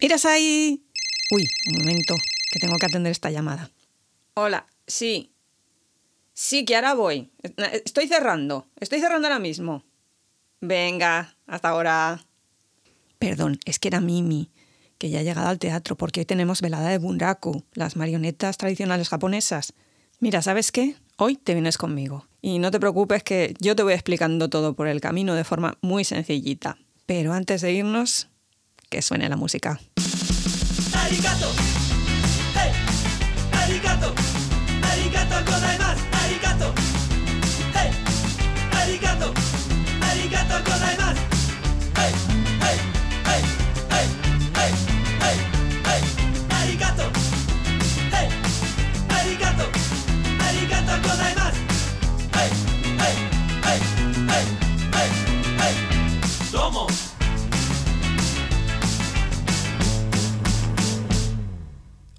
¡Miras ahí! Uy, un momento, que tengo que atender esta llamada. Hola, sí. Sí, que ahora voy. Estoy cerrando. Estoy cerrando ahora mismo. Venga, hasta ahora. Perdón, es que era Mimi, que ya ha llegado al teatro porque hoy tenemos velada de bunraku, las marionetas tradicionales japonesas. Mira, ¿sabes qué? Hoy te vienes conmigo. Y no te preocupes que yo te voy explicando todo por el camino de forma muy sencillita. Pero antes de irnos, que suene la música.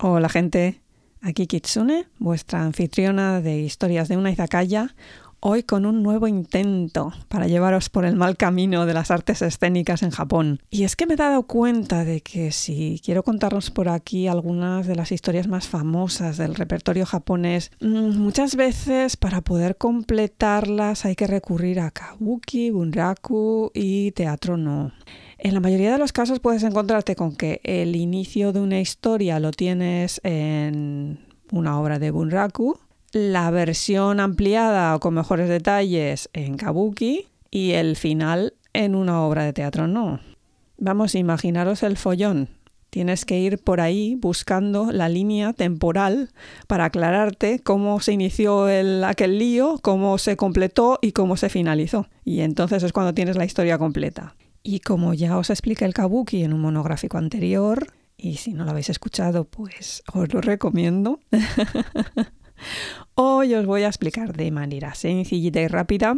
Hola gente, aquí Kitsune, vuestra anfitriona de historias de una izakaya, hoy con un nuevo intento para llevaros por el mal camino de las artes escénicas en Japón. Y es que me he dado cuenta de que si quiero contarnos por aquí algunas de las historias más famosas del repertorio japonés, mm, muchas veces para poder completarlas hay que recurrir a kabuki, bunraku y teatro no. En la mayoría de los casos puedes encontrarte con que el inicio de una historia lo tienes en una obra de Bunraku, la versión ampliada o con mejores detalles en Kabuki y el final en una obra de teatro no. Vamos, imaginaros el follón. Tienes que ir por ahí buscando la línea temporal para aclararte cómo se inició el, aquel lío, cómo se completó y cómo se finalizó. Y entonces es cuando tienes la historia completa. Y como ya os expliqué el kabuki en un monográfico anterior, y si no lo habéis escuchado, pues os lo recomiendo. Hoy os voy a explicar de manera sencillita y rápida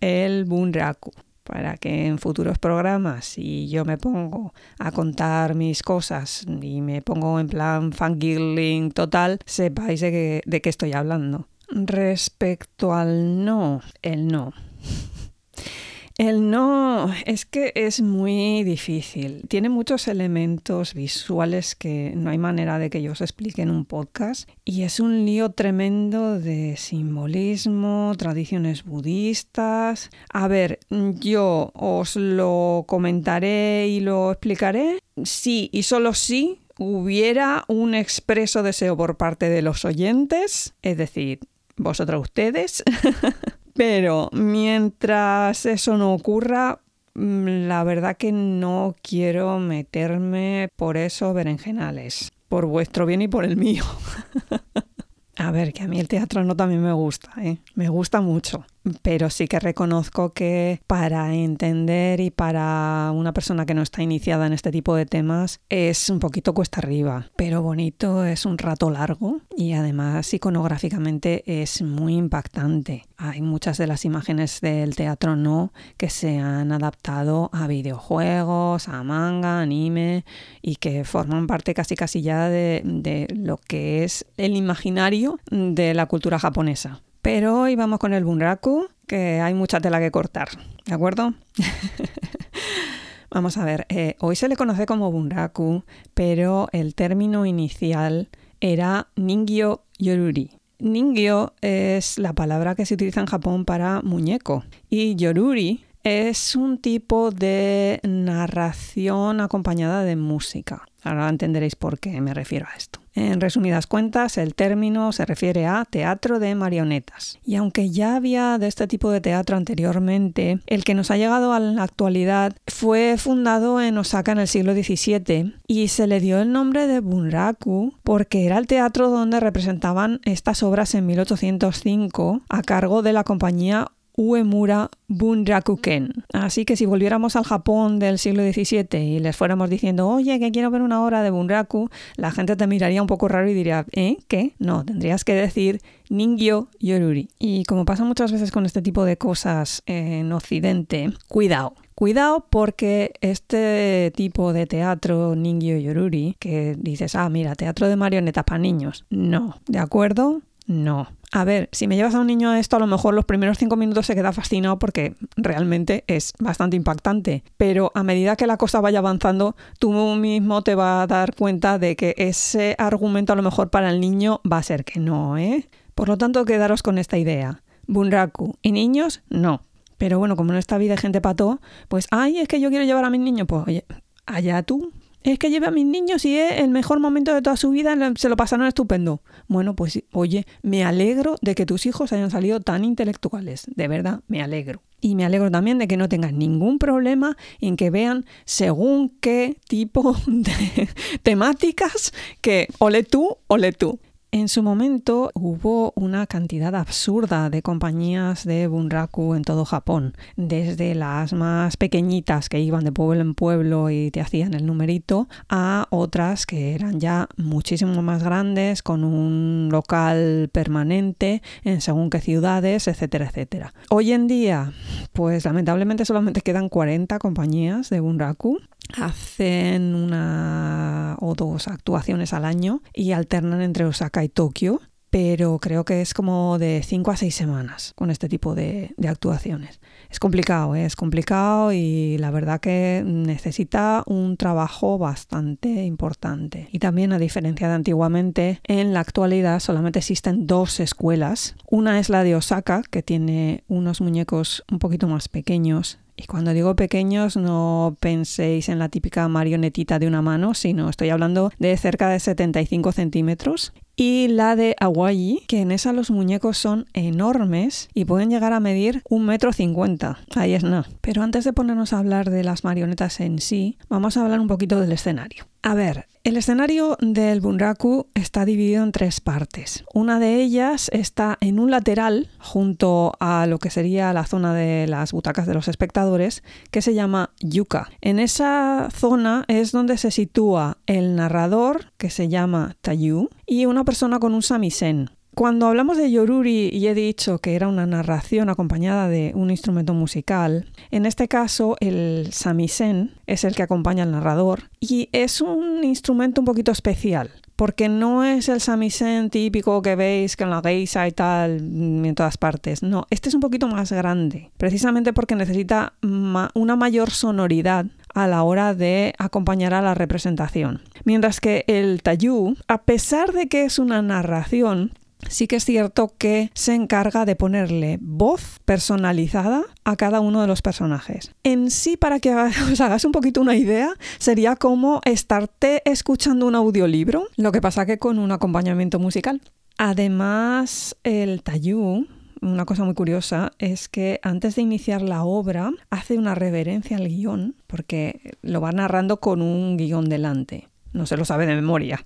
el bunraku para que en futuros programas, si yo me pongo a contar mis cosas y me pongo en plan fangirling total, sepáis de, de qué estoy hablando. Respecto al no, el no. El no, es que es muy difícil. Tiene muchos elementos visuales que no hay manera de que yo os explique en un podcast. Y es un lío tremendo de simbolismo, tradiciones budistas. A ver, yo os lo comentaré y lo explicaré. Sí, y solo sí hubiera un expreso deseo por parte de los oyentes, es decir, vosotros ustedes. Pero mientras eso no ocurra, mm, la verdad que no quiero meterme por eso berenjenales. Por vuestro bien y por el mío. A ver, que a mí el teatro no también me gusta, ¿eh? me gusta mucho pero sí que reconozco que para entender y para una persona que no está iniciada en este tipo de temas es un poquito cuesta arriba, pero bonito, es un rato largo y además iconográficamente es muy impactante. Hay muchas de las imágenes del teatro no que se han adaptado a videojuegos, a manga, anime y que forman parte casi casi ya de, de lo que es el imaginario de la cultura japonesa. Pero hoy vamos con el bunraku, que hay mucha tela que cortar, ¿de acuerdo? vamos a ver, eh, hoy se le conoce como bunraku, pero el término inicial era ningyo yoruri. Ningyo es la palabra que se utiliza en Japón para muñeco y yoruri es un tipo de narración acompañada de música. Ahora entenderéis por qué me refiero a esto. En resumidas cuentas, el término se refiere a teatro de marionetas. Y aunque ya había de este tipo de teatro anteriormente, el que nos ha llegado a la actualidad fue fundado en Osaka en el siglo XVII y se le dio el nombre de Bunraku porque era el teatro donde representaban estas obras en 1805 a cargo de la compañía Uemura Bunrakuken. Así que si volviéramos al Japón del siglo XVII y les fuéramos diciendo, oye, que quiero ver una obra de Bunraku, la gente te miraría un poco raro y diría, ¿eh? ¿Qué? No, tendrías que decir Ningyo Yoruri. Y como pasa muchas veces con este tipo de cosas en Occidente, cuidado. Cuidado porque este tipo de teatro Ningyo Yoruri, que dices, ah, mira, teatro de marionetas para niños, no, ¿de acuerdo? No. A ver, si me llevas a un niño a esto, a lo mejor los primeros cinco minutos se queda fascinado porque realmente es bastante impactante. Pero a medida que la cosa vaya avanzando, tú mismo te vas a dar cuenta de que ese argumento a lo mejor para el niño va a ser que no, ¿eh? Por lo tanto, quedaros con esta idea. Bunraku. ¿Y niños? No. Pero bueno, como en esta vida hay gente pato, pues, ay, es que yo quiero llevar a mis niños, pues oye, allá tú, es que lleve a mis niños y es el mejor momento de toda su vida, se lo pasaron estupendo. Bueno, pues oye, me alegro de que tus hijos hayan salido tan intelectuales, de verdad, me alegro. Y me alegro también de que no tengas ningún problema en que vean según qué tipo de temáticas que ole tú, ole tú. En su momento hubo una cantidad absurda de compañías de Bunraku en todo Japón, desde las más pequeñitas que iban de pueblo en pueblo y te hacían el numerito, a otras que eran ya muchísimo más grandes, con un local permanente en según qué ciudades, etcétera, etcétera. Hoy en día, pues lamentablemente solamente quedan 40 compañías de Bunraku hacen una o dos actuaciones al año y alternan entre Osaka y Tokio, pero creo que es como de 5 a 6 semanas con este tipo de, actuaciones. Es complicado, ¿eh? es complicado y la verdad que necesita un trabajo bastante importante. Y también, a diferencia de antiguamente, en la actualidad solamente existen dos escuelas. Una es la de Osaka, que tiene unos muñecos un poquito más pequeños y cuando digo pequeños no penséis en la típica marionetita de una mano, sino estoy hablando de cerca de 75 centímetros. Y la de Hawaii, que en esa los muñecos son enormes y pueden llegar a medir un metro cincuenta. Ahí es nada. Pero antes de ponernos a hablar de las marionetas en sí, vamos a hablar un poquito del escenario. A ver, el escenario del Bunraku está dividido en tres partes. Una de ellas está en un lateral junto a lo que sería la zona de las butacas de los espectadores, que se llama yuka. En esa zona es donde se sitúa el narrador, que se llama Tayu, y una persona con un samisen. Cuando hablamos de Yoruri y he dicho que era una narración acompañada de un instrumento musical, en este caso el samisen es el que acompaña al narrador y es un instrumento un poquito especial porque no es el samisen típico que veis que en la geisha y tal en todas partes. No, este es un poquito más grande, precisamente porque necesita una mayor sonoridad a la hora de acompañar a la representación. Mientras que el tayu, a pesar de que es una narración, sí que es cierto que se encarga de ponerle voz personalizada a cada uno de los personajes. En sí, para que os hagas un poquito una idea, sería como estarte escuchando un audiolibro, lo que pasa que con un acompañamiento musical. Además, el Tayu, una cosa muy curiosa es que antes de iniciar la obra hace una reverencia al guion, porque lo va narrando con un guion delante, no se lo sabe de memoria,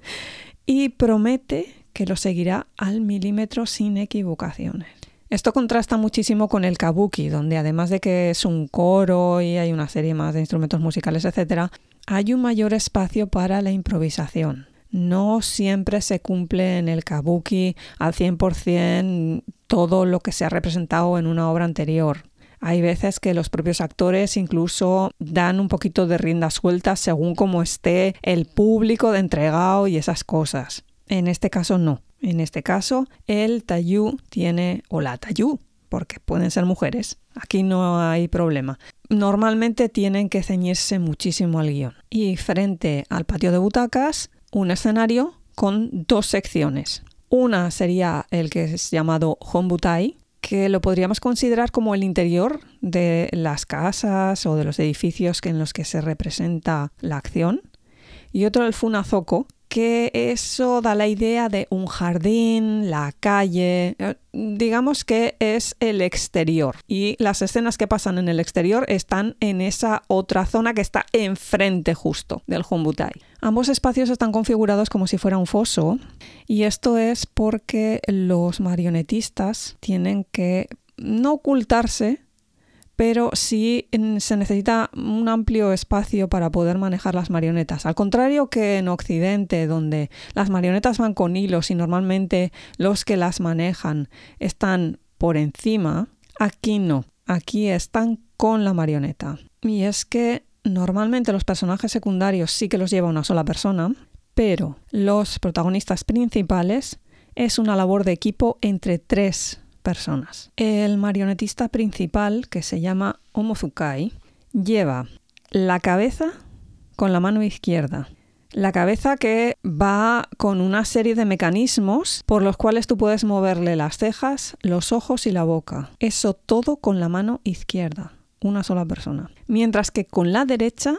y promete que lo seguirá al milímetro sin equivocaciones. Esto contrasta muchísimo con el kabuki, donde además de que es un coro y hay una serie más de instrumentos musicales, etc., hay un mayor espacio para la improvisación. No siempre se cumple en el kabuki al 100% todo lo que se ha representado en una obra anterior. Hay veces que los propios actores incluso dan un poquito de rienda suelta según cómo esté el público de entregado y esas cosas. En este caso no. En este caso el tayú tiene, o la tayú, porque pueden ser mujeres. Aquí no hay problema. Normalmente tienen que ceñirse muchísimo al guion. Y frente al patio de butacas, un escenario con dos secciones. Una sería el que es llamado Honbutai, que lo podríamos considerar como el interior de las casas o de los edificios en los que se representa la acción. Y otro el Funazoko, que eso da la idea de un jardín, la calle, eh, digamos que es el exterior y las escenas que pasan en el exterior están en esa otra zona que está enfrente justo del Humbutai. Ambos espacios están configurados como si fuera un foso y esto es porque los marionetistas tienen que no ocultarse pero sí se necesita un amplio espacio para poder manejar las marionetas. Al contrario que en Occidente, donde las marionetas van con hilos y normalmente los que las manejan están por encima, aquí no, aquí están con la marioneta. Y es que normalmente los personajes secundarios sí que los lleva una sola persona, pero los protagonistas principales es una labor de equipo entre tres personas. El marionetista principal, que se llama Omozukai, lleva la cabeza con la mano izquierda. La cabeza que va con una serie de mecanismos por los cuales tú puedes moverle las cejas, los ojos y la boca. Eso todo con la mano izquierda, una sola persona. Mientras que con la derecha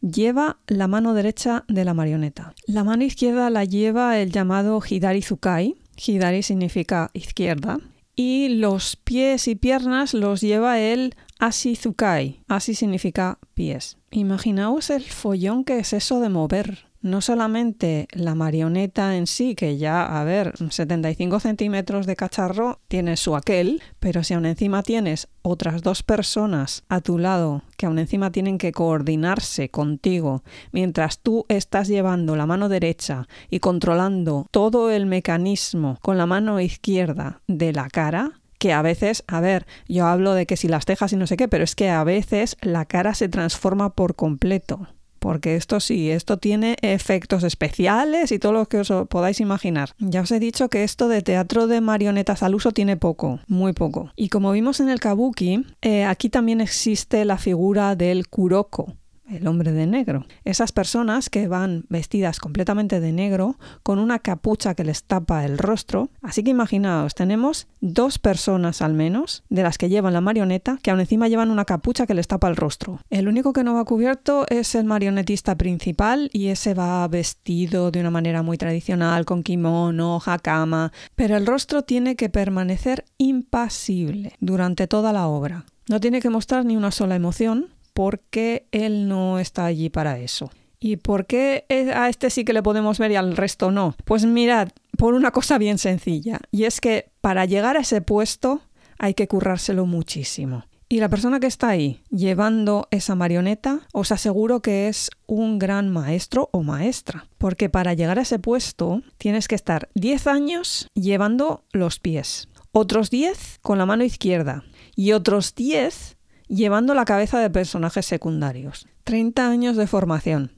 lleva la mano derecha de la marioneta. La mano izquierda la lleva el llamado Hidari Zukai. Hidari significa izquierda. Y los pies y piernas los lleva el Asizukai. Asi significa pies. Imaginaos el follón que es eso de mover no solamente la marioneta en sí, que ya, a ver, 75 centímetros de cacharro tiene su aquel, pero si aún encima tienes otras dos personas a tu lado que aún encima tienen que coordinarse contigo mientras tú estás llevando la mano derecha y controlando todo el mecanismo con la mano izquierda de la cara, que a veces, a ver, yo hablo de que si las cejas y no sé qué, pero es que a veces la cara se transforma por completo porque esto sí, esto tiene efectos especiales y todo lo que os podáis imaginar. Ya os he dicho que esto de teatro de marionetas al uso tiene poco, muy poco. Y como vimos en el kabuki, eh, aquí también existe la figura del kuroko, el hombre de negro. Esas personas que van vestidas completamente de negro con una capucha que les tapa el rostro. Así que imaginaos, tenemos dos personas al menos de las que llevan la marioneta que aún encima llevan una capucha que les tapa el rostro. El único que no va cubierto es el marionetista principal y ese va vestido de una manera muy tradicional con kimono, hakama, pero el rostro tiene que permanecer impasible durante toda la obra. No tiene que mostrar ni una sola emoción, porque él no está allí para eso. ¿Y por qué a este sí que le podemos ver y al resto no? Pues mirad, por una cosa bien sencilla, y es que para llegar a ese puesto hay que currárselo muchísimo. Y la persona que está ahí llevando esa marioneta, os aseguro que es un gran maestro o maestra, porque para llegar a ese puesto tienes que estar 10 años llevando los pies, otros 10 con la mano izquierda y otros 10 llevando la cabeza de personajes secundarios. 30 años de formación.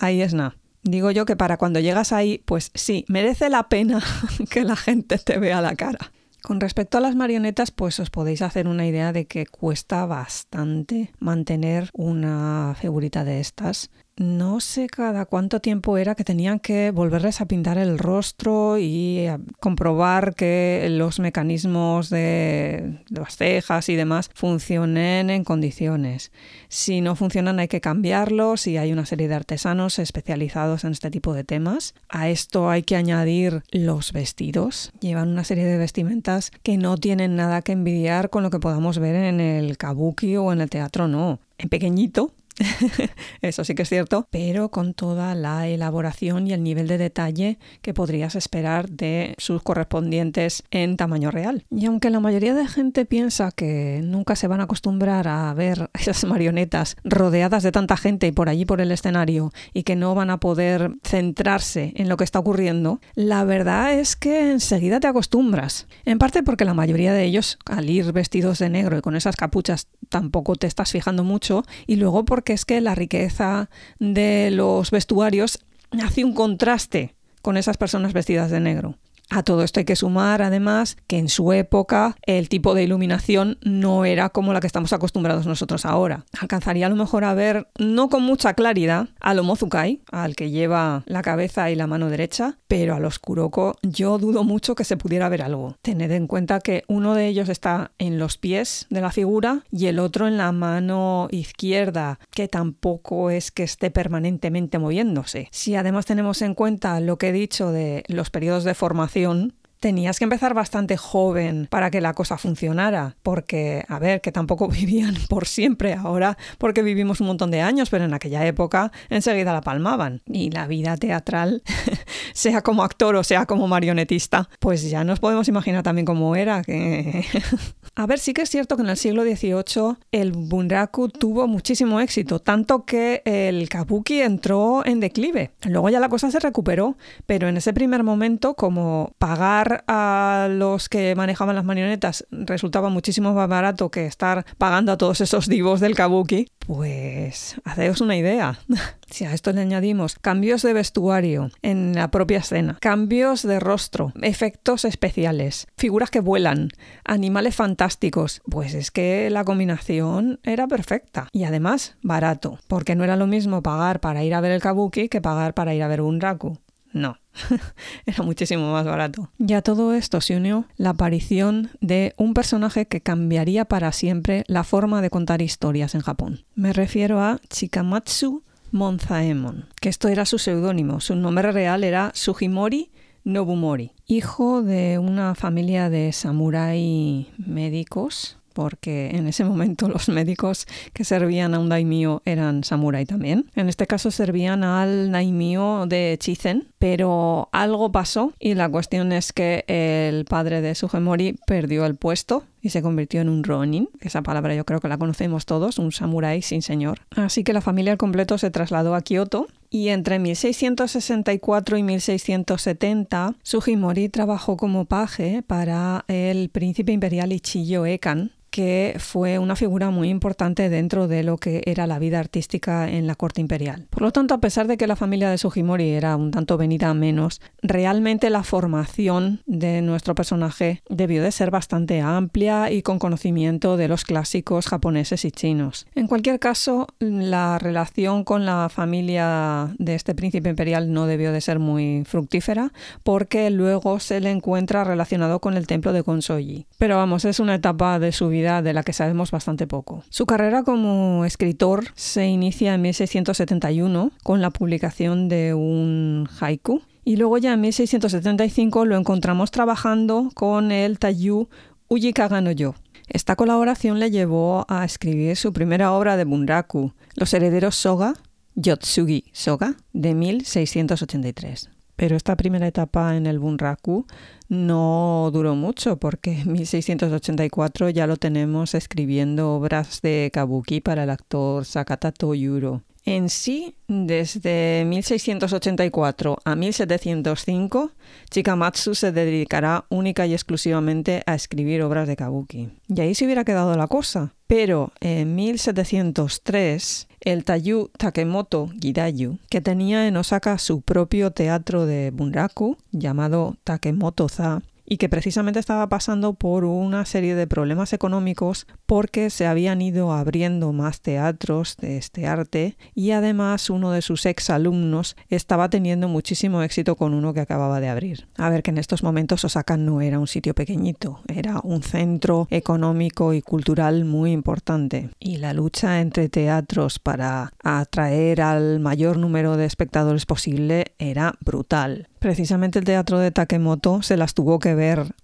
Ahí es nada. Digo yo que para cuando llegas ahí, pues sí, merece la pena que la gente te vea la cara. Con respecto a las marionetas, pues os podéis hacer una idea de que cuesta bastante mantener una figurita de estas no sé cada cuánto tiempo era que tenían que volverles a pintar el rostro y comprobar que los mecanismos de las cejas y demás funcionen en condiciones. Si no funcionan hay que cambiarlos y hay una serie de artesanos especializados en este tipo de temas. A esto hay que añadir los vestidos. Llevan una serie de vestimentas que no tienen nada que envidiar con lo que podamos ver en el kabuki o en el teatro, no. En pequeñito, Eso sí que es cierto, pero con toda la elaboración y el nivel de detalle que podrías esperar de sus correspondientes en tamaño real. Y aunque la mayoría de gente piensa que nunca se van a acostumbrar a ver esas marionetas rodeadas de tanta gente y por allí por el escenario y que no van a poder centrarse en lo que está ocurriendo, la verdad es que enseguida te acostumbras. En parte porque la mayoría de ellos, al ir vestidos de negro y con esas capuchas, tampoco te estás fijando mucho y luego porque es que la riqueza de los vestuarios hace un contraste con esas personas vestidas de negro. A todo esto hay que sumar, además, que en su época el tipo de iluminación no era como la que estamos acostumbrados nosotros ahora. Alcanzaría a lo mejor a ver, no con mucha claridad, a lo Mozukai, al que lleva la cabeza y la mano derecha, pero a los Kuroko yo dudo mucho que se pudiera ver algo. Tened en cuenta que uno de ellos está en los pies de la figura y el otro en la mano izquierda, que tampoco es que esté permanentemente moviéndose. Si además tenemos en cuenta lo que he dicho de los periodos de formación, Patreon. Tenías que empezar bastante joven para que la cosa funcionara, porque, a ver, que tampoco vivían por siempre ahora, porque vivimos un montón de años, pero en aquella época enseguida la palmaban. Y la vida teatral, sea como actor o sea como marionetista, pues ya nos podemos imaginar también cómo era. Que... a ver, sí que es cierto que en el siglo XVIII el bunraku tuvo muchísimo éxito, tanto que el kabuki entró en declive. Luego ya la cosa se recuperó, pero en ese primer momento, como pagar a los que manejaban las marionetas resultaba muchísimo más barato que estar pagando a todos esos divos del kabuki, pues haceos una idea. Si a esto le añadimos cambios de vestuario en la propia escena, cambios de rostro, efectos especiales, figuras que vuelan, animales fantásticos, pues es que la combinación era perfecta y además barato, porque no era lo mismo pagar para ir a ver el kabuki que pagar para ir a ver un raku. No, era muchísimo más barato. Y a todo esto se unió la aparición de un personaje que cambiaría para siempre la forma de contar historias en Japón. Me refiero a Chikamatsu Monzaemon, que esto era su seudónimo. Su nombre real era Sugimori Nobumori, hijo de una familia de samurái médicos porque en ese momento los médicos que servían a un daimyo eran samurái también. En este caso servían al daimyo de Chizen, pero algo pasó y la cuestión es que el padre de Sugemori perdió el puesto y se convirtió en un ronin, esa palabra yo creo que la conocemos todos, un samurái sin señor. Así que la familia al completo se trasladó a Kioto y entre 1664 y 1670 Sugimori trabajó como paje para el príncipe imperial Ichiyo Ekan, que fue una figura muy importante dentro de lo que era la vida artística en la corte imperial. Por lo tanto, a pesar de que la familia de Sugimori era un tanto venida a menos, realmente la formación de nuestro personaje debió de ser bastante amplia y con conocimiento de los clásicos japoneses y chinos. En cualquier caso, la relación con la familia de este príncipe imperial no debió de ser muy fructífera porque luego se le encuentra relacionado con el templo de Konsoji. Pero vamos, es una etapa de su vida de la que sabemos bastante poco. Su carrera como escritor se inicia en 1671 con la publicación de un haiku y luego ya en 1675 lo encontramos trabajando con el Tayu Ujikaga no Yo. Esta colaboración le llevó a escribir su primera obra de bunraku, Los herederos Soga, Yotsugi Soga, de 1683. Pero esta primera etapa en el Bunraku no duró mucho porque en 1684 ya lo tenemos escribiendo obras de kabuki para el actor Sakata Toyuro. En sí, desde 1684 a 1705, Chikamatsu se dedicará única y exclusivamente a escribir obras de kabuki. Y ahí se hubiera quedado la cosa. Pero en 1703, el Tayu Takemoto Gidayu, que tenía en Osaka su propio teatro de bunraku llamado Takemoto-za, y que precisamente estaba pasando por una serie de problemas económicos porque se habían ido abriendo más teatros de este arte y además uno de sus ex alumnos estaba teniendo muchísimo éxito con uno que acababa de abrir. A ver que en estos momentos Osaka no era un sitio pequeñito, era un centro económico y cultural muy importante y la lucha entre teatros para atraer al mayor número de espectadores posible era brutal. Precisamente el teatro de Takemoto se las tuvo que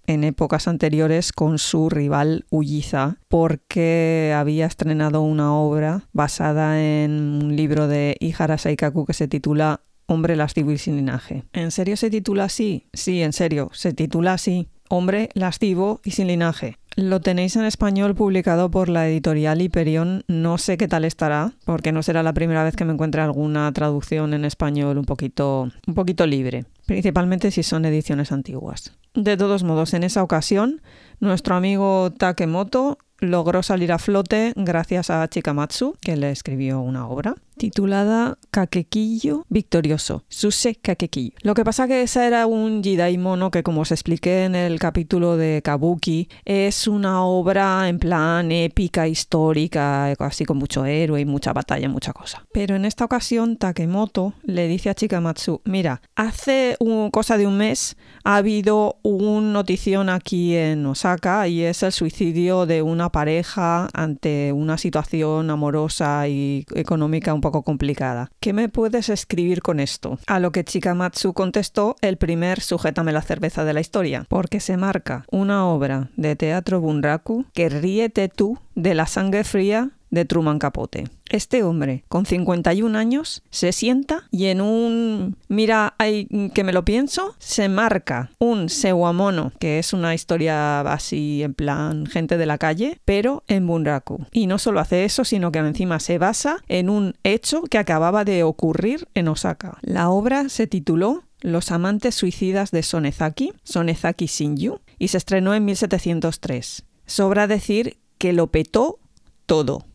en épocas anteriores con su rival Ulliza porque había estrenado una obra basada en un libro de Ihara Saikaku que se titula Hombre lascivo y sin linaje. ¿En serio se titula así? Sí, en serio, se titula así. Hombre lascivo y sin linaje. Lo tenéis en español publicado por la editorial Hyperion. No sé qué tal estará, porque no será la primera vez que me encuentre alguna traducción en español un poquito, un poquito libre, principalmente si son ediciones antiguas. De todos modos, en esa ocasión, nuestro amigo Takemoto logró salir a flote gracias a Chikamatsu, que le escribió una obra titulada Kakekiyo Victorioso, Suse Kakekiyo. Lo que pasa que esa era un Jidai mono que como os expliqué en el capítulo de Kabuki, es una obra en plan épica, histórica, así con mucho héroe y mucha batalla, mucha cosa. Pero en esta ocasión Takemoto le dice a Chikamatsu, mira, hace un, cosa de un mes ha habido un notición aquí en Osaka y es el suicidio de una pareja ante una situación amorosa y económica un poco complicada. ¿Qué me puedes escribir con esto? A lo que Chikamatsu contestó el primer Sujétame la cerveza de la historia, porque se marca una obra de teatro bunraku que ríete tú de la sangre fría de Truman Capote. Este hombre, con 51 años, se sienta y en un mira hay que me lo pienso, se marca un Sewamono, que es una historia así en plan gente de la calle, pero en Bunraku. Y no solo hace eso, sino que encima se basa en un hecho que acababa de ocurrir en Osaka. La obra se tituló Los amantes suicidas de Sonezaki, Sonezaki Shinju, y se estrenó en 1703. Sobra decir que lo petó todo.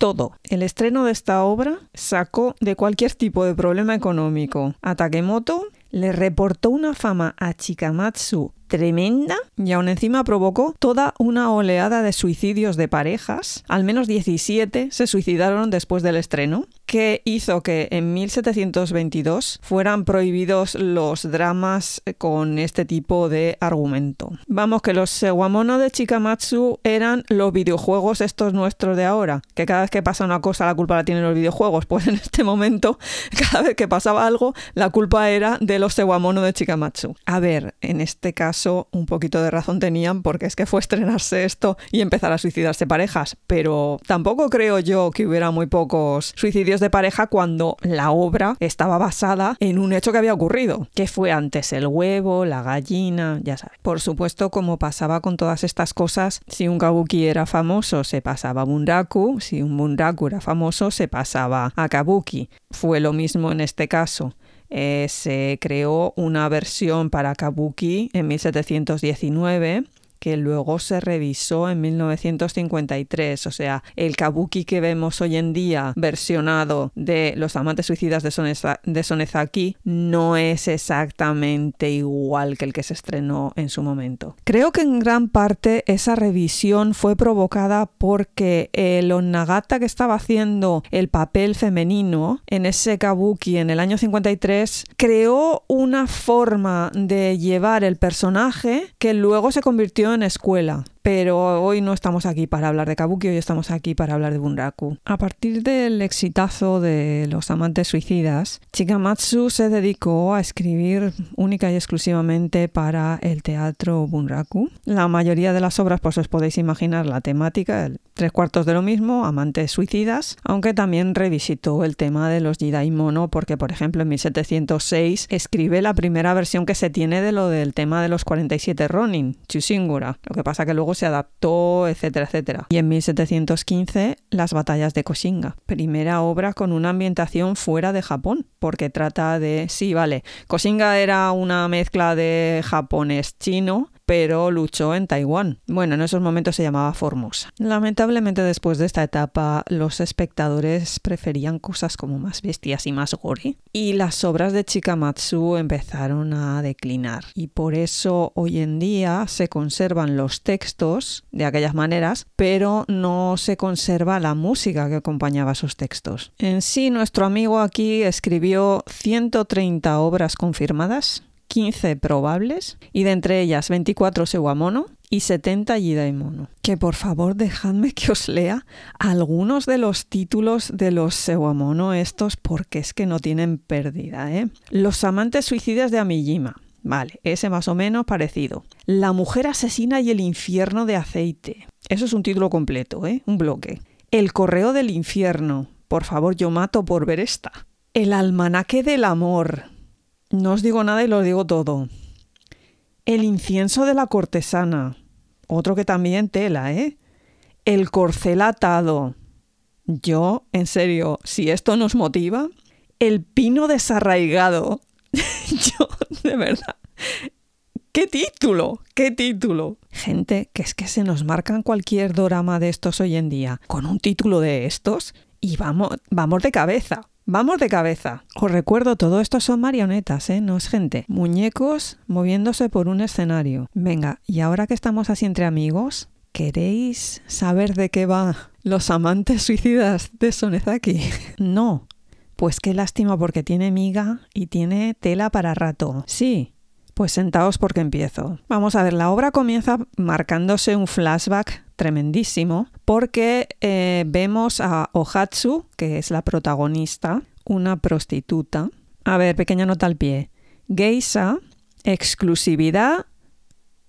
Todo. El estreno de esta obra sacó de cualquier tipo de problema económico a Takemoto, le reportó una fama a Chikamatsu tremenda y aún encima provocó toda una oleada de suicidios de parejas. Al menos 17 se suicidaron después del estreno, que hizo que en 1722 fueran prohibidos los dramas con este tipo de argumento. Vamos, que los Sewamono de Chikamatsu eran los videojuegos estos nuestros de ahora, que cada vez que pasa una cosa la culpa la tienen los videojuegos, pues en este momento cada vez que pasaba algo la culpa era de los Sewamono de Chikamatsu. A ver, en este caso un poquito de razón tenían porque es que fue estrenarse esto y empezar a suicidarse parejas, pero tampoco creo yo que hubiera muy pocos suicidios de pareja cuando la obra estaba basada en un hecho que había ocurrido, que fue antes el huevo, la gallina, ya sabes. Por supuesto, como pasaba con todas estas cosas, si un kabuki era famoso se pasaba a bunraku, si un bunraku era famoso se pasaba a kabuki. Fue lo mismo en este caso. Eh, se creó una versión para Kabuki en 1719 que luego se revisó en 1953. O sea, el kabuki que vemos hoy en día versionado de Los amantes suicidas de, Sonezaki no es exactamente igual que el que se estrenó en su momento. Creo que en gran parte esa revisión fue provocada porque el Onnagata que estaba haciendo el papel femenino en ese kabuki en el año 53 creó una forma de llevar el personaje que luego se convirtió en escuela pero hoy no estamos aquí para hablar de Kabuki, hoy estamos aquí para hablar de Bunraku. A partir del exitazo de Los amantes suicidas, Chikamatsu se dedicó a escribir única y exclusivamente para el teatro Bunraku. La mayoría de las obras, pues os podéis imaginar la temática, tres cuartos de lo mismo, amantes suicidas, aunque también revisitó el tema de los Jidai Mono, porque por ejemplo en 1706 escribe la primera versión que se tiene de lo del tema de los 47 Ronin, Chushingura. Lo que pasa que luego se adaptó, etcétera, etcétera. Y en 1715, Las batallas de Koshinga, primera obra con una ambientación fuera de Japón, porque trata de, sí, vale, Koshinga era una mezcla de japonés-chino, pero luchó en Taiwán. Bueno, en esos momentos se llamaba Formosa. Lamentablemente después de esta etapa los espectadores preferían cosas como más bestias y más gore y las obras de Chikamatsu empezaron a declinar y por eso hoy en día se conservan los textos de aquellas maneras, pero no se conserva la música que acompañaba esos textos. En sí, nuestro amigo aquí escribió 130 obras confirmadas 15 probables y de entre ellas 24 Sewamono y 70 Jidaimono. Que por favor dejadme que os lea algunos de los títulos de los Sewamono estos porque es que no tienen pérdida. ¿eh? Los amantes suicidas de Amijima. Vale, ese más o menos parecido. La mujer asesina y el infierno de aceite. Eso es un título completo, ¿eh? Un bloque. El correo del infierno. Por favor, yo mato por ver esta. El almanaque del amor. No os digo nada y lo digo todo. El incienso de la cortesana. Otro que también tela, ¿eh? El corcel atado. Yo, en serio, si esto nos motiva. El pino desarraigado. Yo, de verdad. ¿Qué título? ¿Qué título? Gente, que es que se nos marcan cualquier drama de estos hoy en día con un título de estos y vamos, vamos de cabeza. Vamos de cabeza. Os recuerdo, todo esto son marionetas, ¿eh? No es gente. Muñecos moviéndose por un escenario. Venga, y ahora que estamos así entre amigos, ¿queréis saber de qué va Los amantes suicidas de Sonezaki? no. Pues qué lástima porque tiene miga y tiene tela para rato. Sí, pues sentaos porque empiezo. Vamos a ver, la obra comienza marcándose un flashback tremendísimo porque eh, vemos a Ohatsu, que es la protagonista, una prostituta. A ver, pequeña nota al pie. Geisa, exclusividad,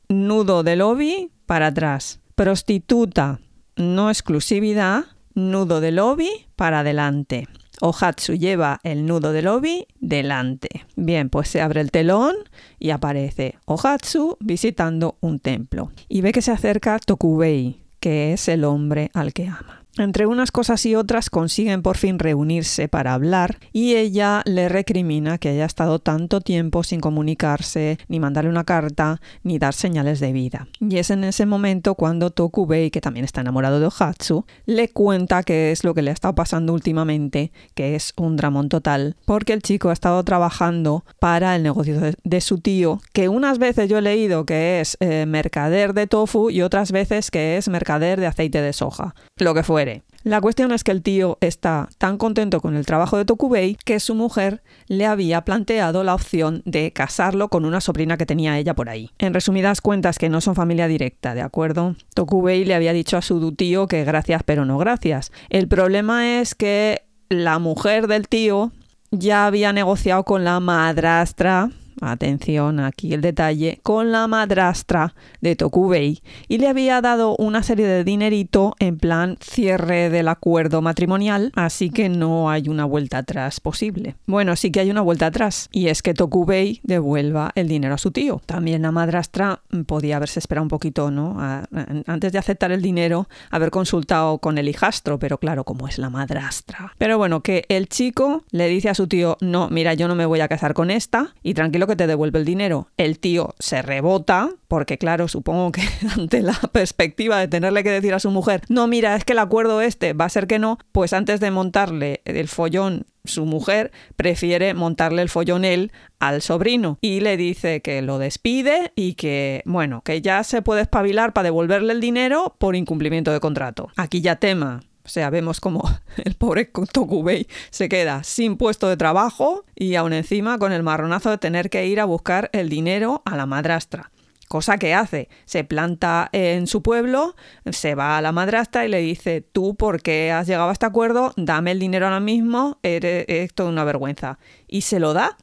nudo de lobby para atrás. Prostituta, no exclusividad, nudo de lobby para adelante. Ohatsu lleva el nudo del obi delante. Bien, pues se abre el telón y aparece Ohatsu visitando un templo. Y ve que se acerca Tokubei, que es el hombre al que ama. Entre unas cosas y otras consiguen por fin reunirse para hablar y ella le recrimina que haya estado tanto tiempo sin comunicarse, ni mandarle una carta, ni dar señales de vida. Y es en ese momento cuando Tokubei, que también está enamorado de Ohatsu, le cuenta qué es lo que le ha estado pasando últimamente, que es un dramón total, porque el chico ha estado trabajando para el negocio de, su tío, que unas veces yo he leído que es eh, mercader de tofu y otras veces que es mercader de aceite de soja, lo que fue la cuestión es que el tío está tan contento con el trabajo de Tokubei que su mujer le había planteado la opción de casarlo con una sobrina que tenía ella por ahí. En resumidas cuentas, que no son familia directa, ¿de acuerdo? Tokubei le había dicho a su tío que gracias pero no gracias. El problema es que la mujer del tío ya había negociado con la madrastra atención aquí el detalle, con la madrastra de Tokubei y le había dado una serie de dinerito en plan cierre del acuerdo matrimonial, así que no hay una vuelta atrás posible. Bueno, sí que hay una vuelta atrás y es que Tokubei devuelva el dinero a su tío. También la madrastra podía haberse esperado un poquito, ¿no? antes de aceptar el dinero, haber consultado con el hijastro, pero claro, como es la madrastra. Pero bueno, que el chico le dice a su tío, no, mira, yo no me voy a casar con esta y tranquilo que te devuelve el dinero. El tío se rebota, porque claro, supongo que ante la perspectiva de tenerle que decir a su mujer, no, mira, es que el acuerdo este va a ser que no, pues antes de montarle el follón su mujer prefiere montarle el follón él al sobrino y le dice que lo despide y que, bueno, que ya se puede espabilar para devolverle el dinero por incumplimiento de contrato. Aquí ya tema, o sea, vemos como el pobre Tokubei se queda sin puesto de trabajo y aún encima con el marronazo de tener que ir a buscar el dinero a la madrastra. Cosa que hace, se planta en su pueblo, se va a la madrastra y le dice, tú por qué has llegado a este acuerdo, dame el dinero ahora mismo, eres, es toda una vergüenza. Y se lo da,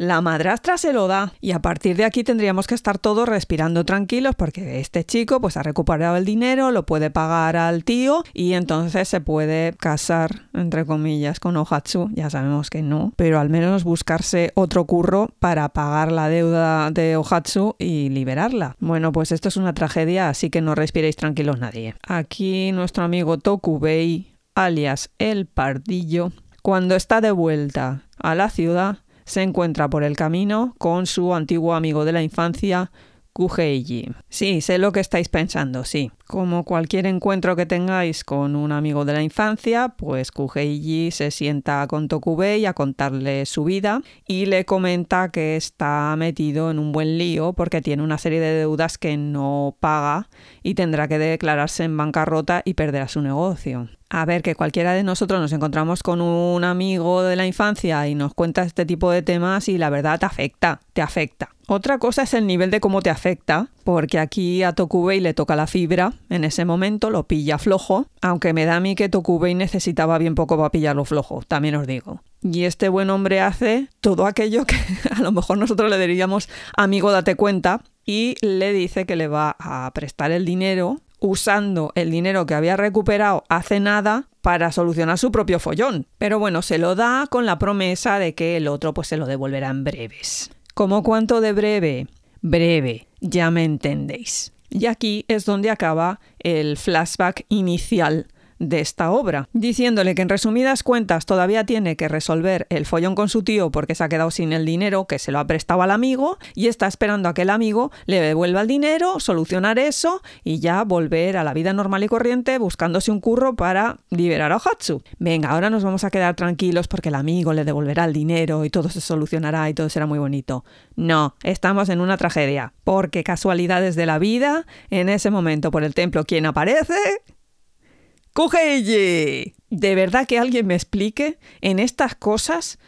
la madrastra se lo da y a partir de aquí tendríamos que estar todos respirando tranquilos porque este chico pues ha recuperado el dinero, lo puede pagar al tío y entonces se puede casar entre comillas con Ohatsu, ya sabemos que no, pero al menos buscarse otro curro para pagar la deuda de Ohatsu y liberarla. Bueno, pues esto es una tragedia, así que no respiréis tranquilos nadie. Aquí nuestro amigo Tokubei, alias el pardillo, cuando está de vuelta a la ciudad, se encuentra por el camino con su antiguo amigo de la infancia, Kuheiji. Sí, sé lo que estáis pensando, sí. Como cualquier encuentro que tengáis con un amigo de la infancia, pues Kuheiji se sienta con Tokubei a contarle su vida y le comenta que está metido en un buen lío porque tiene una serie de deudas que no paga y tendrá que declararse en bancarrota y perderá su negocio a ver, que cualquiera de nosotros nos encontramos con un amigo de la infancia y nos cuenta este tipo de temas y la verdad te afecta, te afecta. Otra cosa es el nivel de cómo te afecta, porque aquí a Tokubei le toca la fibra en ese momento, lo pilla flojo, aunque me da a mí que Tokubei necesitaba bien poco para pillarlo flojo, también os digo. Y este buen hombre hace todo aquello que a lo mejor nosotros le diríamos amigo date cuenta y le dice que le va a prestar el dinero usando el dinero que había recuperado hace nada para solucionar su propio follón. Pero bueno, se lo da con la promesa de que el otro pues se lo devolverá en breves. ¿Cómo cuánto de breve? Breve, ya me entendéis. Y aquí es donde acaba el flashback inicial de esta obra, diciéndole que en resumidas cuentas todavía tiene que resolver el follón con su tío porque se ha quedado sin el dinero que se lo ha prestado al amigo y está esperando a que el amigo le devuelva el dinero, solucionar eso y ya volver a la vida normal y corriente buscándose un curro para liberar a Ohatsu. Venga, ahora nos vamos a quedar tranquilos porque el amigo le devolverá el dinero y todo se solucionará y todo será muy bonito. No, estamos en una tragedia, porque casualidades de la vida, en ese momento por el templo, ¿quién aparece? ¡Kuheiji! De verdad que alguien me explique en estas cosas,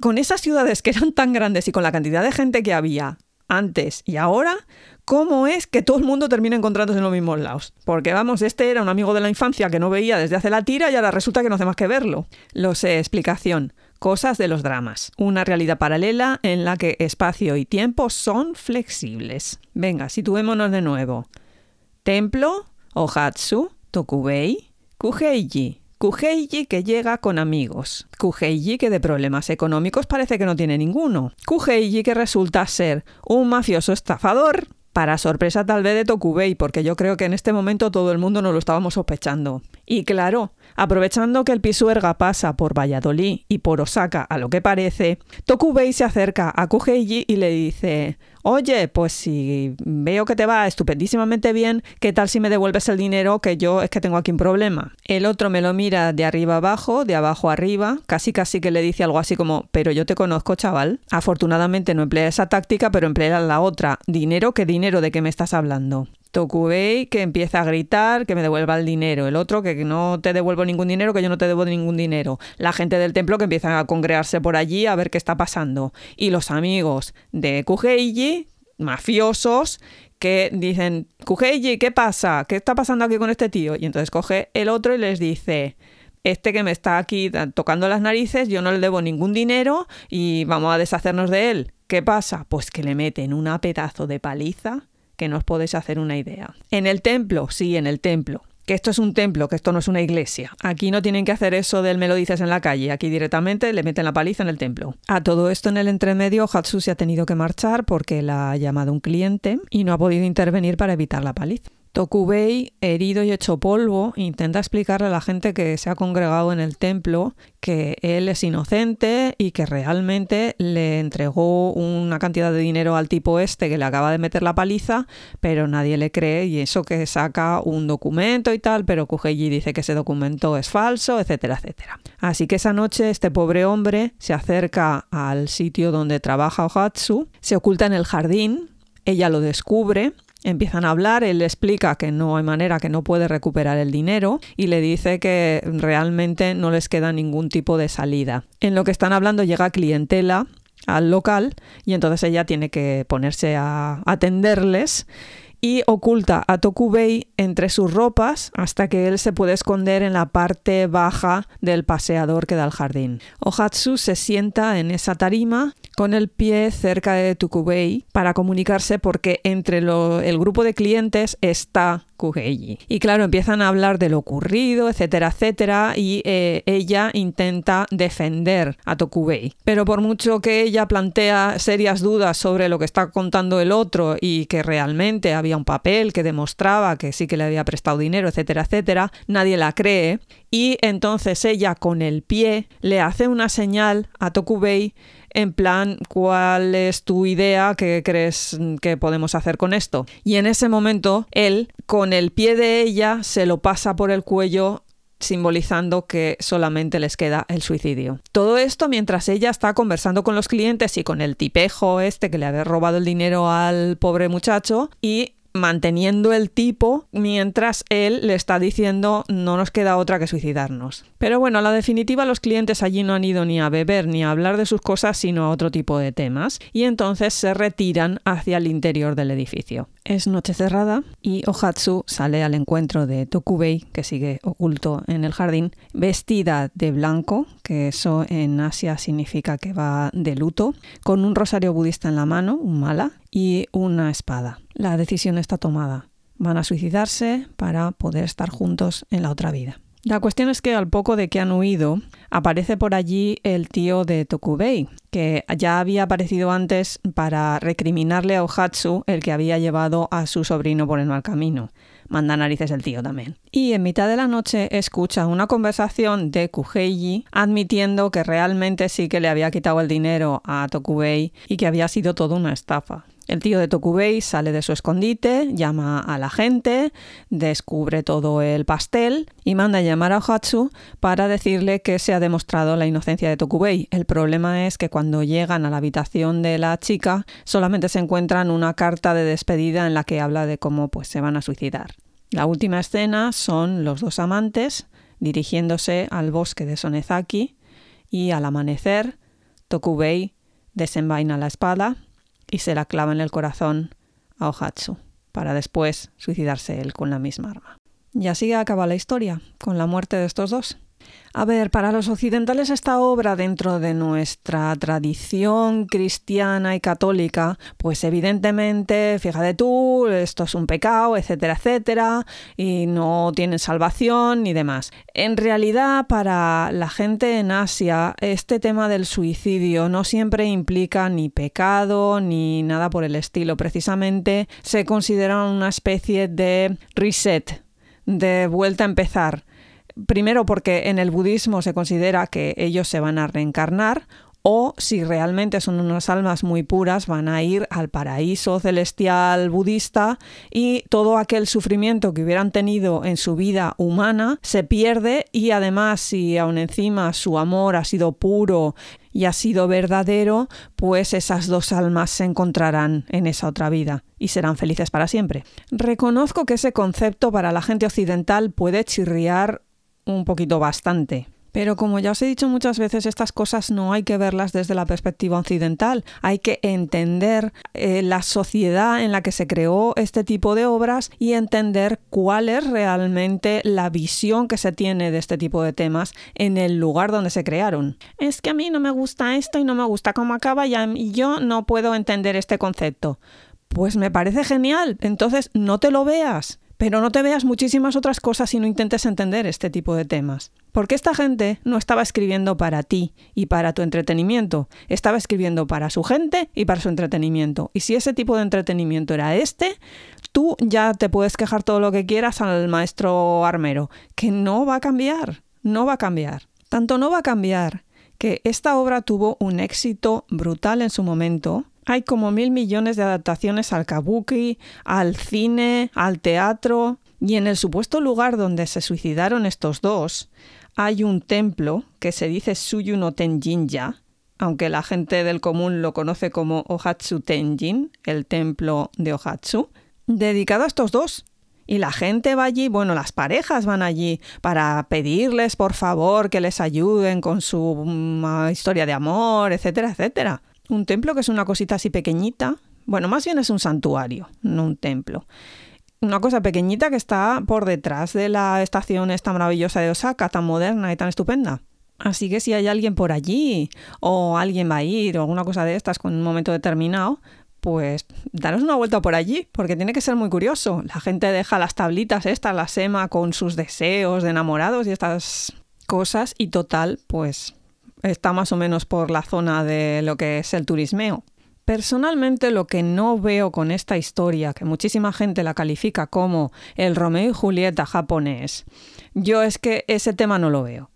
con esas ciudades que eran tan grandes y con la cantidad de gente que había antes y ahora, cómo es que todo el mundo termina encontrándose en los mismos lados. Porque vamos, este era un amigo de la infancia que no veía desde hace la tira y ahora resulta que no hace más que verlo. Lo sé, explicación. Cosas de los dramas. Una realidad paralela en la que espacio y tiempo son flexibles. Venga, situémonos de nuevo. Templo, Ohatsu, Tokubei, Kuheiji. Kuheiji que llega con amigos. Kuheiji que de problemas económicos parece que no tiene ninguno. Kuheiji que resulta ser un mafioso estafador. Para sorpresa tal vez de Tokubei, porque yo creo que en este momento todo el mundo nos lo estábamos sospechando. Y claro, aprovechando que el Pisuerga pasa por Valladolid y por Osaka a lo que parece, Tokubei se acerca a Kuheiji y le dice Oye, pues si veo que te va estupendísimamente bien, ¿qué tal si me devuelves el dinero que yo es que tengo aquí un problema? El otro me lo mira de arriba abajo, de abajo arriba, casi casi que le dice algo así como, pero yo te conozco, chaval. Afortunadamente no emplea esa táctica, pero emplea la otra. Dinero, ¿qué dinero? ¿De qué me estás hablando? Tokubei que empieza a gritar que me devuelva el dinero, el otro que no te devuelvo ningún dinero, que yo no te debo ningún dinero, la gente del templo que empieza a congregarse por allí a ver qué está pasando y los amigos de Kuheiji, mafiosos, que dicen, Kuheiji, ¿qué pasa? ¿Qué está pasando aquí con este tío? Y entonces coge el otro y les dice, este que me está aquí tocando las narices, yo no le debo ningún dinero y vamos a deshacernos de él. ¿Qué pasa? Pues que le meten una pedazo de paliza que no os podéis hacer una idea. En el templo, sí, en el templo. Que esto es un templo, que esto no es una iglesia. Aquí no tienen que hacer eso del me lo dices en la calle. Aquí directamente le meten la paliza en el templo. A todo esto en el entremedio, Hatsu se ha tenido que marchar porque la ha llamado un cliente y no ha podido intervenir para evitar la paliza. Tokubei, herido y hecho polvo, intenta explicarle a la gente que se ha congregado en el templo que él es inocente y que realmente le entregó una cantidad de dinero al tipo este que le acaba de meter la paliza, pero nadie le cree y eso que saca un documento y tal, pero Kuheiji dice que ese documento es falso, etcétera, etcétera. Así que esa noche este pobre hombre se acerca al sitio donde trabaja Ohatsu, se oculta en el jardín, ella lo descubre Empiezan a hablar, él le explica que no hay manera, que no puede recuperar el dinero y le dice que realmente no les queda ningún tipo de salida. En lo que están hablando llega clientela al local y entonces ella tiene que ponerse a atenderles y oculta a Tokubei entre sus ropas hasta que él se puede esconder en la parte baja del paseador que da al jardín. Ohatsu se sienta en esa tarima con el pie cerca de Tokubei para comunicarse porque entre el grupo de clientes está y claro, empiezan a hablar de lo ocurrido, etcétera, etcétera, y eh, ella intenta defender a Tokubei. Pero por mucho que ella plantea serias dudas sobre lo que está contando el otro y que realmente había un papel que demostraba que sí que le había prestado dinero, etcétera, etcétera, nadie la cree. Y entonces ella con el pie le hace una señal a Tokubei en plan, ¿cuál es tu idea? ¿Qué crees que podemos hacer con esto? Y en ese momento, él, con el pie de ella, se lo pasa por el cuello simbolizando que solamente les queda el suicidio. Todo esto mientras ella está conversando con los clientes y con el tipejo este que le había robado el dinero al pobre muchacho y manteniendo el tipo mientras él le está diciendo no nos queda otra que suicidarnos. Pero bueno, a la definitiva los clientes allí no han ido ni a beber ni a hablar de sus cosas sino a otro tipo de temas y entonces se retiran hacia el interior del edificio. Es noche cerrada y Ohatsu sale al encuentro de Tokubei, que sigue oculto en el jardín, vestida de blanco, que eso en Asia significa que va de luto, con un rosario budista en la mano, un mala, y una espada. La decisión está tomada. Van a suicidarse para poder estar juntos en la otra vida. La cuestión es que al poco de que han huido, aparece por allí el tío de Tokubei, que ya había aparecido antes para recriminarle a Ohatsu el que había llevado a su sobrino por el mal camino. Manda narices el tío también. Y en mitad de la noche escucha una conversación de Kuheiji admitiendo que realmente sí que le había quitado el dinero a Tokubei y que había sido toda una estafa. El tío de Tokubei sale de su escondite, llama a la gente, descubre todo el pastel y manda a llamar a Ohatsu para decirle que se ha demostrado la inocencia de Tokubei. El problema es que cuando llegan a la habitación de la chica solamente se encuentran una carta de despedida en la que habla de cómo pues, se van a suicidar. La última escena son los dos amantes dirigiéndose al bosque de Sonezaki y al amanecer Tokubei desenvaina la espada y se la clava en el corazón a Ohatsu, para después suicidarse él con la misma arma. Y así acaba la historia, con la muerte de estos dos. A ver, para los occidentales esta obra dentro de nuestra tradición cristiana y católica, pues evidentemente, fíjate tú, esto es un pecado, etcétera, etcétera, y no tienen salvación ni demás. En realidad, para la gente en Asia, este tema del suicidio no siempre implica ni pecado ni nada por el estilo. Precisamente se considera una especie de reset, de vuelta a empezar Primero porque en el budismo se considera que ellos se van a reencarnar o si realmente son unas almas muy puras van a ir al paraíso celestial budista y todo aquel sufrimiento que hubieran tenido en su vida humana se pierde y además si aún encima su amor ha sido puro y ha sido verdadero, pues esas dos almas se encontrarán en esa otra vida y serán felices para siempre. Reconozco que ese concepto para la gente occidental puede chirriar un poquito bastante. Pero como ya os he dicho muchas veces, estas cosas no hay que verlas desde la perspectiva occidental, hay que entender eh, la sociedad en la que se creó este tipo de obras y entender cuál es realmente la visión que se tiene de este tipo de temas en el lugar donde se crearon. Es que a mí no me gusta esto y no me gusta cómo acaba y yo no puedo entender este concepto. Pues me parece genial, entonces no te lo veas pero no te veas muchísimas otras cosas y no intentes entender este tipo de temas. Porque esta gente no estaba escribiendo para ti y para tu entretenimiento, estaba escribiendo para su gente y para su entretenimiento. Y si ese tipo de entretenimiento era este, tú ya te puedes quejar todo lo que quieras al maestro armero, que no va a cambiar, no va a cambiar. Tanto no va a cambiar que esta obra tuvo un éxito brutal en su momento, hay como mil millones de adaptaciones al kabuki, al cine, al teatro, y en el supuesto lugar donde se suicidaron estos dos, hay un templo que se dice Suyu no Tenjinja, aunque la gente del común lo conoce como Ohatsu Tenjin, el templo de Ohatsu, dedicado a estos dos. Y la gente va allí, bueno, las parejas van allí para pedirles por favor que les ayuden con su mm, historia de amor, etcétera, etcétera. Un templo que es una cosita así pequeñita. Bueno, más bien es un santuario, no un templo. Una cosa pequeñita que está por detrás de la estación esta maravillosa de Osaka, tan moderna y tan estupenda. Así que si hay alguien por allí, o alguien va a ir, o alguna cosa de estas con un momento determinado, pues daros una vuelta por allí, porque tiene que ser muy curioso. La gente deja las tablitas estas, la sema con sus deseos de enamorados y estas cosas, y total, pues está más o menos por la zona de lo que es el turismeo. Personalmente lo que no veo con esta historia, que muchísima gente la califica como el Romeo y Julieta japonés, yo es que ese tema no lo veo.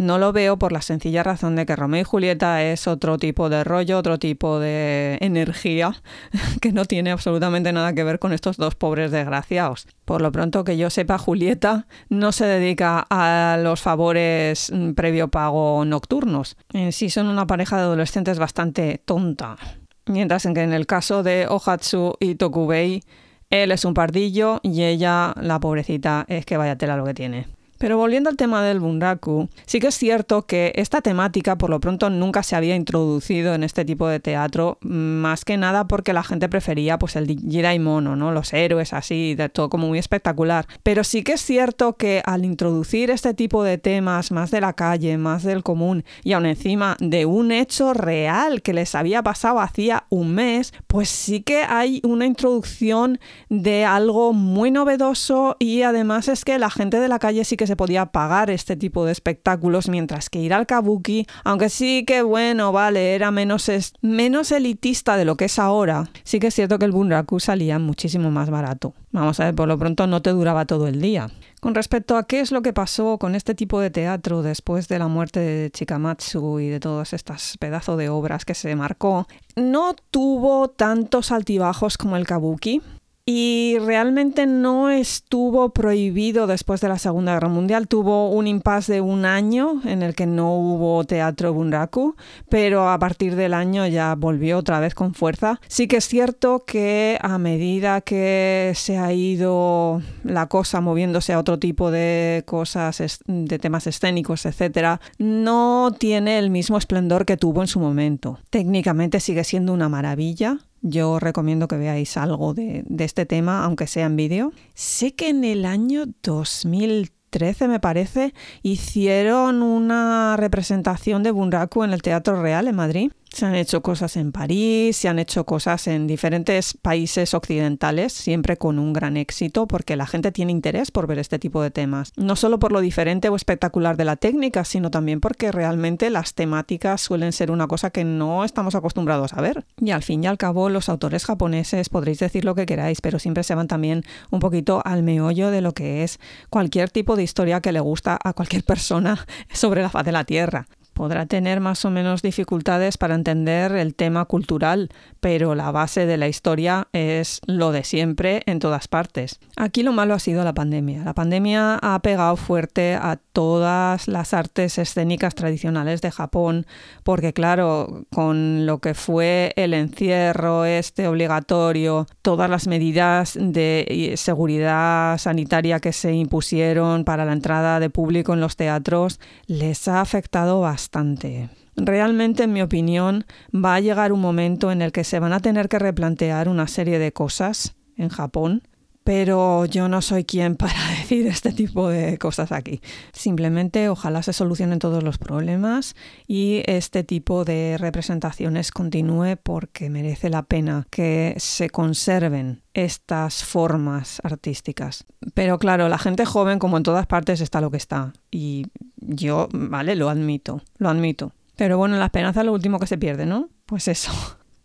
No lo veo por la sencilla razón de que Romeo y Julieta es otro tipo de rollo, otro tipo de energía que no tiene absolutamente nada que ver con estos dos pobres desgraciados. Por lo pronto que yo sepa, Julieta no se dedica a los favores mm, previo pago nocturnos. En sí son una pareja de adolescentes bastante tonta. Mientras en que en el caso de Ohatsu y Tokubei, él es un pardillo y ella, la pobrecita, es que vaya tela lo que tiene. Pero volviendo al tema del bunraku, sí que es cierto que esta temática por lo pronto nunca se había introducido en este tipo de teatro, más que nada porque la gente prefería pues el Jedi mono, ¿no? Los héroes así, de todo como muy espectacular. Pero sí que es cierto que al introducir este tipo de temas más de la calle, más del común y aún encima de un hecho real que les había pasado hacía un mes, pues sí que hay una introducción de algo muy novedoso y además es que la gente de la calle sí que se podía pagar este tipo de espectáculos, mientras que ir al kabuki, aunque sí que bueno, vale, era menos, menos elitista de lo que es ahora, sí que es cierto que el bunraku salía muchísimo más barato. Vamos a ver, por lo pronto no te duraba todo el día. Con respecto a qué es lo que pasó con este tipo de teatro después de la muerte de Chikamatsu y de todas estas pedazos de obras que se marcó, no tuvo tantos altibajos como el kabuki y realmente no estuvo prohibido después de la Segunda Guerra Mundial. Tuvo un impasse de un año en el que no hubo teatro bunraku, pero a partir del año ya volvió otra vez con fuerza. Sí que es cierto que a medida que se ha ido la cosa moviéndose a otro tipo de cosas, de temas escénicos, etcétera, no tiene el mismo esplendor que tuvo en su momento. Técnicamente sigue siendo una maravilla yo recomiendo que veáis algo de, este tema, aunque sea en vídeo. Sé que en el año 2013, me parece, hicieron una representación de Bunraku en el Teatro Real en Madrid. Se han hecho cosas en París, se han hecho cosas en diferentes países occidentales, siempre con un gran éxito, porque la gente tiene interés por ver este tipo de temas. No solo por lo diferente o espectacular de la técnica, sino también porque realmente las temáticas suelen ser una cosa que no estamos acostumbrados a ver. Y al fin y al cabo, los autores japoneses podréis decir lo que queráis, pero siempre se van también un poquito al meollo de lo que es cualquier tipo de historia que le gusta a cualquier persona sobre la faz de la Tierra podrá tener más o menos dificultades para entender el tema cultural, pero la base de la historia es lo de siempre en todas partes. Aquí lo malo ha sido la pandemia. La pandemia ha pegado fuerte a todas las artes escénicas tradicionales de Japón, porque claro, con lo que fue el encierro este obligatorio, todas las medidas de seguridad sanitaria que se impusieron para la entrada de público en los teatros, les ha afectado bastante Realmente, en mi opinión, va a llegar un momento en el que se van a tener que replantear una serie de cosas en Japón pero yo no soy quien para decir este tipo de cosas aquí. Simplemente ojalá se solucionen todos los problemas y este tipo de representaciones continúe porque merece la pena que se conserven estas formas artísticas. Pero claro, la gente joven, como en todas partes, está lo que está. Y yo, vale, lo admito, lo admito. Pero bueno, la esperanza es lo último que se pierde, ¿no? Pues eso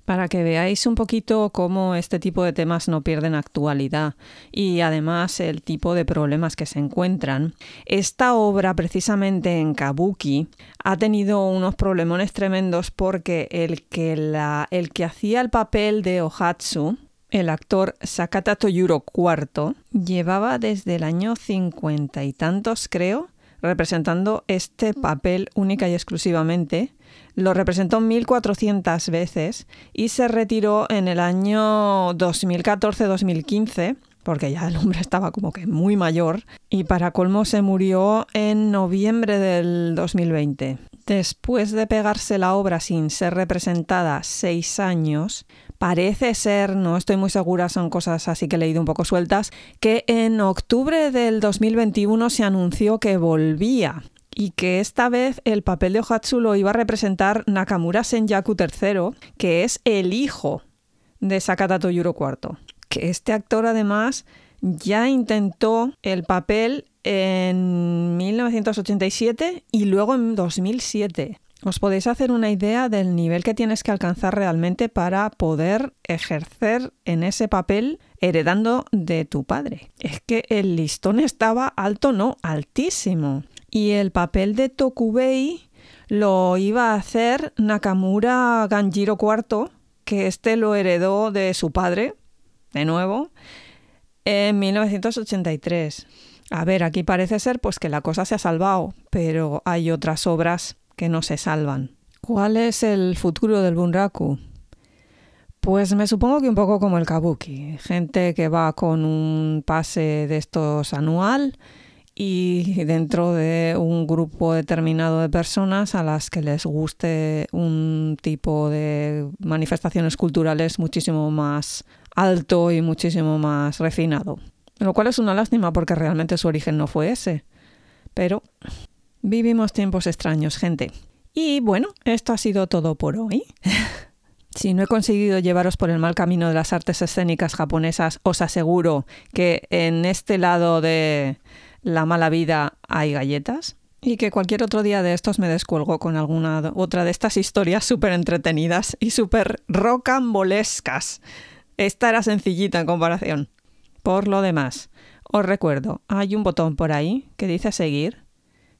para que veáis un poquito cómo este tipo de temas no pierden actualidad y además el tipo de problemas que se encuentran. Esta obra precisamente en Kabuki ha tenido unos problemones tremendos porque el que, hacía el papel de Ohatsu, el actor Sakata Toyuro IV, llevaba desde el año cincuenta y tantos, creo, representando este papel única y exclusivamente lo representó 1.400 veces y se retiró en el año 2014-2015 porque ya el hombre estaba como que muy mayor y para colmo se murió en noviembre del 2020. Después de pegarse la obra sin ser representada seis años, parece ser, no estoy muy segura, son cosas así que he leído un poco sueltas, que en octubre del 2021 se anunció que volvía y que esta vez el papel de Ohatsu lo iba a representar Nakamura Senjaku III, que es el hijo de Sakata Toyuro IV. Que este actor además ya intentó el papel en 1987 y luego en 2007. Os podéis hacer una idea del nivel que tienes que alcanzar realmente para poder ejercer en ese papel heredando de tu padre. Es que el listón estaba alto, no, altísimo. Y el papel de Tokubei lo iba a hacer Nakamura Ganjiro IV, que este lo heredó de su padre, de nuevo, en 1983. A ver, aquí parece ser pues que la cosa se ha salvado, pero hay otras obras que no se salvan. ¿Cuál es el futuro del bunraku? Pues me supongo que un poco como el kabuki, gente que va con un pase de estos anual y dentro de un grupo determinado de personas a las que les guste un tipo de manifestaciones culturales muchísimo más alto y muchísimo más refinado. Lo cual es una lástima porque realmente su origen no fue ese. Pero vivimos tiempos extraños, gente. Y bueno, esto ha sido todo por hoy. Si no he conseguido llevaros por el mal camino de las artes escénicas japonesas, os aseguro que en este lado de, la mala vida hay galletas y que cualquier otro día de estos me descuelgo con alguna otra de estas historias súper entretenidas y súper rocambolescas. Esta era sencillita en comparación. Por lo demás, os recuerdo, hay un botón por ahí que dice seguir.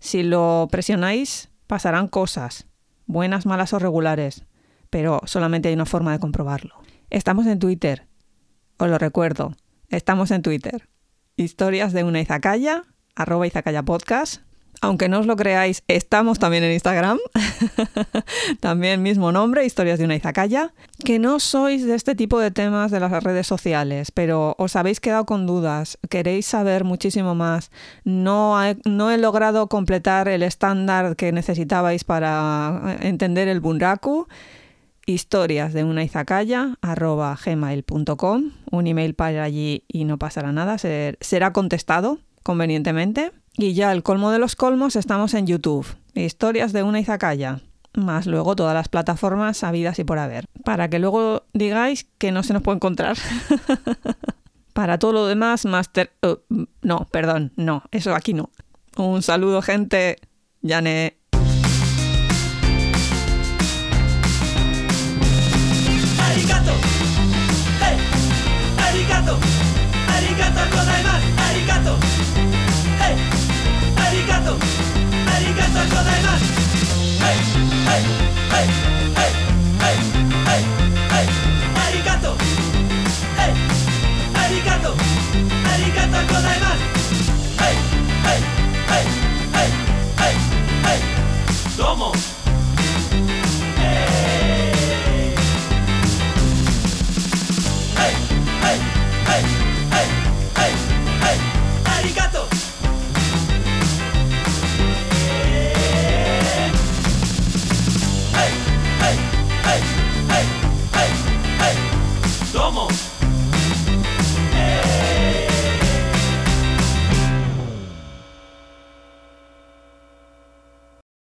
Si lo presionáis, pasarán cosas, buenas, malas o regulares, pero solamente hay una forma de comprobarlo. Estamos en Twitter. Os lo recuerdo, estamos en Twitter. Historias de una izakaya arroba Izakaya Podcast. Aunque no os lo creáis, estamos también en Instagram. también mismo nombre, Historias de una Izakaya. Que no sois de este tipo de temas de las redes sociales, pero os habéis quedado con dudas, queréis saber muchísimo más. No he, no he logrado completar el estándar que necesitabais para entender el bunraku historias de una izakaya arroba gmail.com un email para allí y no pasará nada, será contestado convenientemente. Y ya el colmo de los colmos estamos en YouTube. Historias de una izakaya. más luego todas las plataformas habidas y por haber. Para que luego digáis que no se nos puede encontrar. Para todo lo demás, Master... Uh, no, perdón, no, eso aquí no. Un saludo, gente. Yane. ありがとうございます。